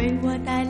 为我带来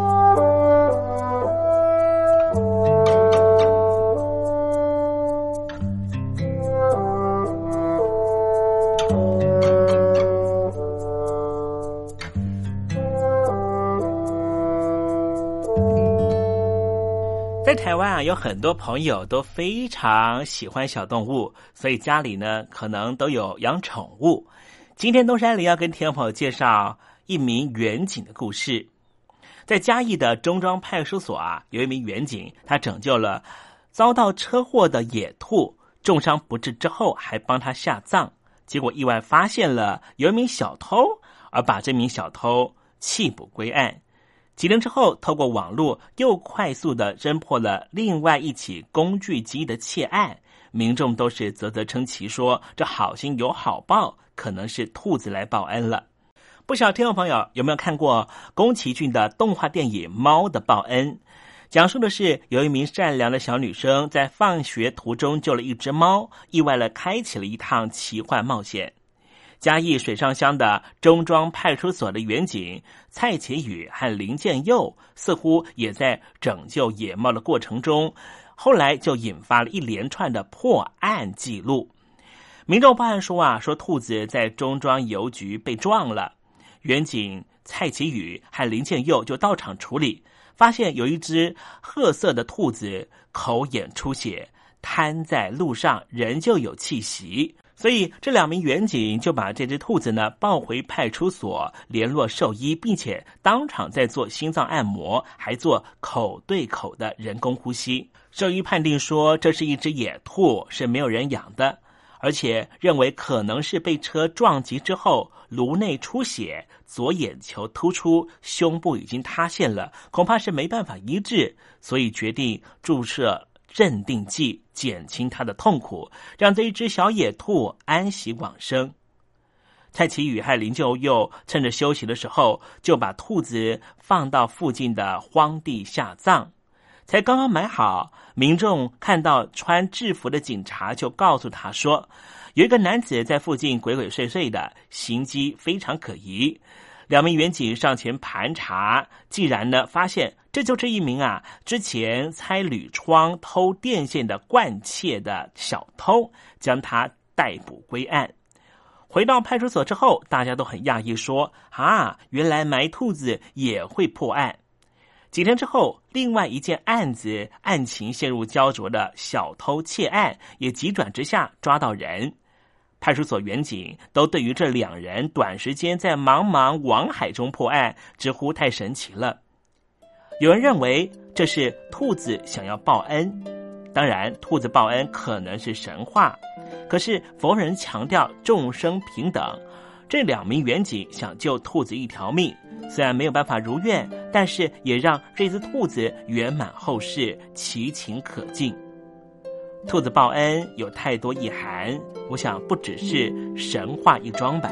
在台湾啊，有很多朋友都非常喜欢小动物，所以家里呢可能都有养宠物。今天东山里要跟听众朋友介绍一名远警的故事。在嘉义的中庄派出所啊，有一名远警，他拯救了遭到车祸的野兔，重伤不治之后，还帮他下葬。结果意外发现了有一名小偷，而把这名小偷弃捕归案。几年之后，透过网络又快速的侦破了另外一起工具机的窃案，民众都是啧啧称奇，说这好心有好报，可能是兔子来报恩了。不少听众朋友有没有看过宫崎骏的动画电影《猫的报恩》？讲述的是有一名善良的小女生在放学途中救了一只猫，意外的开启了一趟奇幻冒险。嘉义水上乡的中庄派出所的员警蔡启宇和林建佑，似乎也在拯救野猫的过程中，后来就引发了一连串的破案记录。民众报案说啊，说兔子在中庄邮局被撞了，员警蔡启宇和林建佑就到场处理，发现有一只褐色的兔子口眼出血，瘫在路上，仍旧有气息。所以，这两名员警就把这只兔子呢抱回派出所，联络兽医，并且当场在做心脏按摩，还做口对口的人工呼吸。兽医判定说，这是一只野兔，是没有人养的，而且认为可能是被车撞击之后颅内出血，左眼球突出，胸部已经塌陷了，恐怕是没办法医治，所以决定注射。镇定剂减轻他的痛苦，让这一只小野兔安息往生。蔡奇宇和林舅佑趁着休息的时候，就把兔子放到附近的荒地下葬。才刚刚埋好，民众看到穿制服的警察，就告诉他说，有一个男子在附近鬼鬼祟祟的，行迹非常可疑。两名员警上前盘查，既然呢发现这就是一名啊之前拆铝窗偷电线的惯窃的小偷，将他逮捕归案。回到派出所之后，大家都很讶异，说：“啊，原来埋兔子也会破案。”几天之后，另外一件案子案情陷入焦灼的小偷窃案也急转直下，抓到人。派出所员警都对于这两人短时间在茫茫网海中破案直呼太神奇了。有人认为这是兔子想要报恩，当然，兔子报恩可能是神话。可是佛人强调众生平等，这两名员警想救兔子一条命，虽然没有办法如愿，但是也让这只兔子圆满后事，其情可敬。兔子报恩有太多意涵，我想不只是神话一桩吧。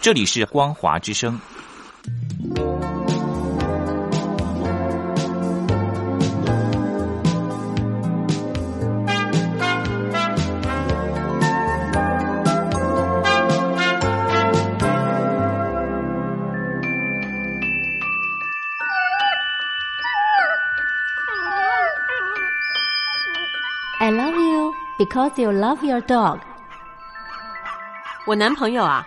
这里是光华之声。I love you because you love your dog。我男朋友啊，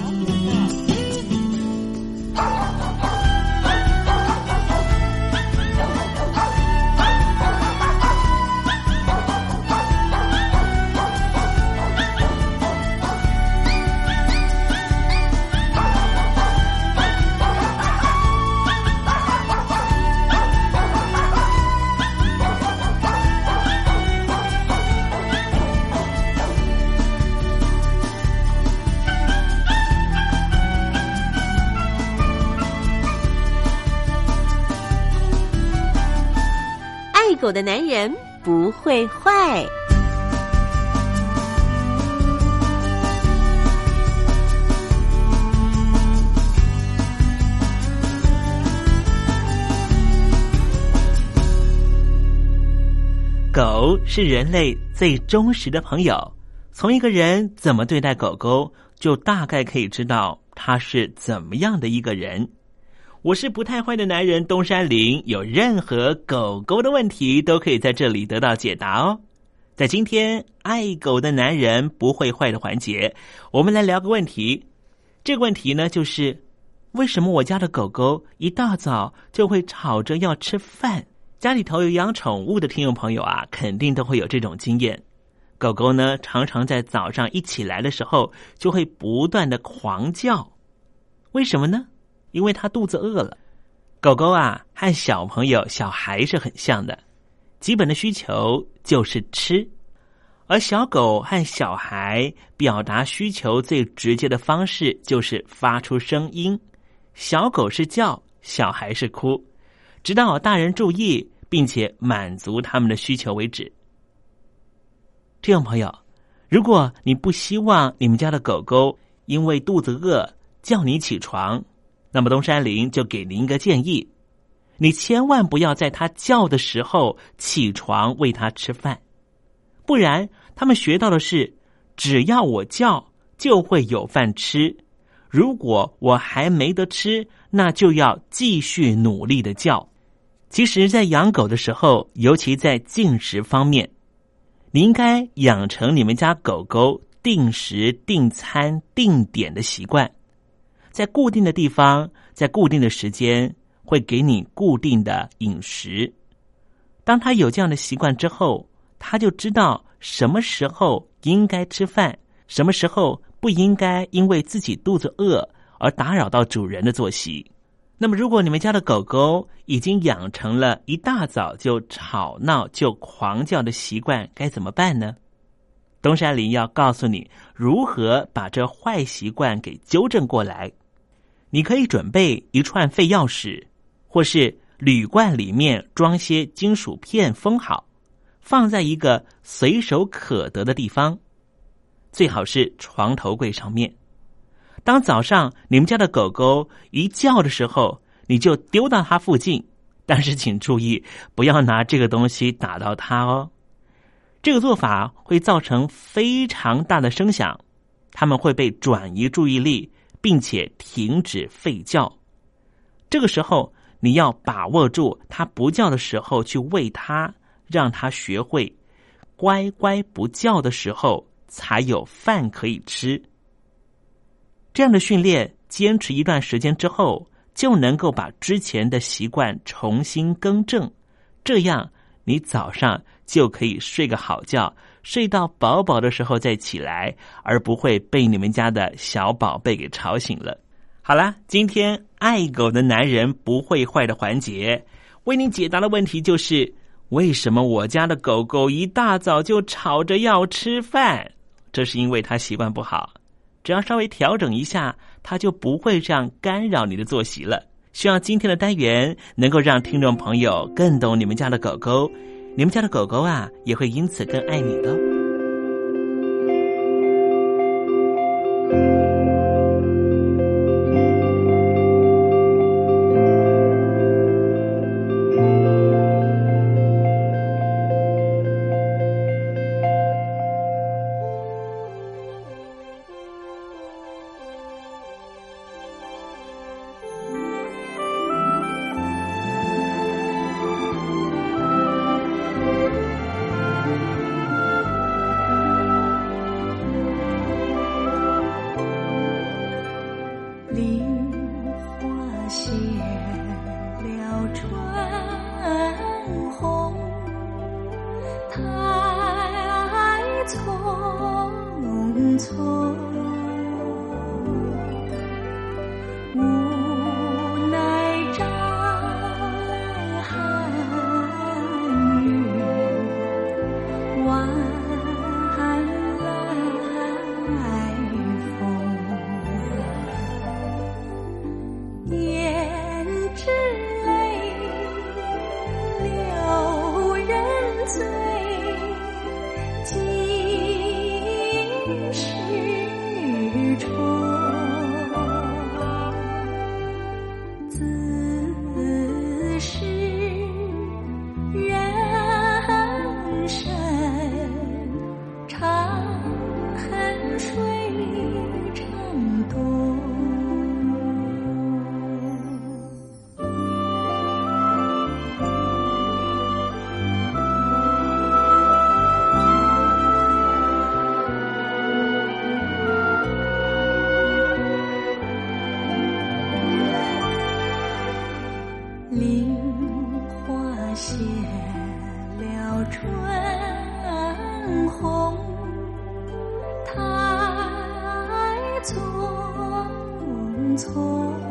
男人不会坏。狗是人类最忠实的朋友，从一个人怎么对待狗狗，就大概可以知道他是怎么样的一个人。我是不太坏的男人东山林，有任何狗狗的问题都可以在这里得到解答哦。在今天爱狗的男人不会坏的环节，我们来聊个问题。这个问题呢，就是为什么我家的狗狗一大早就会吵着要吃饭？家里头有养宠物的听众朋友啊，肯定都会有这种经验。狗狗呢，常常在早上一起来的时候，就会不断的狂叫。为什么呢？因为它肚子饿了。狗狗啊，和小朋友、小孩是很像的，基本的需求就是吃。而小狗和小孩表达需求最直接的方式就是发出声音，小狗是叫，小孩是哭。直到大人注意，并且满足他们的需求为止。听众朋友，如果你不希望你们家的狗狗因为肚子饿叫你起床，那么东山林就给您一个建议：你千万不要在它叫的时候起床喂它吃饭，不然他们学到的是，只要我叫就会有饭吃。如果我还没得吃，那就要继续努力的叫。其实，在养狗的时候，尤其在进食方面，你应该养成你们家狗狗定时、定餐、定点的习惯，在固定的地方，在固定的时间，会给你固定的饮食。当他有这样的习惯之后，他就知道什么时候应该吃饭，什么时候不应该因为自己肚子饿而打扰到主人的作息。那么，如果你们家的狗狗已经养成了一大早就吵闹、就狂叫的习惯，该怎么办呢？东山林要告诉你如何把这坏习惯给纠正过来。你可以准备一串废钥匙，或是铝罐里面装些金属片封好，放在一个随手可得的地方，最好是床头柜上面。当早上你们家的狗狗一叫的时候，你就丢到它附近，但是请注意，不要拿这个东西打到它哦。这个做法会造成非常大的声响，它们会被转移注意力，并且停止吠叫。这个时候，你要把握住它不叫的时候去喂它，让它学会乖乖不叫的时候才有饭可以吃。这样的训练，坚持一段时间之后，就能够把之前的习惯重新更正。这样，你早上就可以睡个好觉，睡到饱饱的时候再起来，而不会被你们家的小宝贝给吵醒了。好啦，今天爱狗的男人不会坏的环节，为您解答的问题就是：为什么我家的狗狗一大早就吵着要吃饭？这是因为它习惯不好。只要稍微调整一下，它就不会这样干扰你的作息了。希望今天的单元能够让听众朋友更懂你们家的狗狗，你们家的狗狗啊，也会因此更爱你的。错。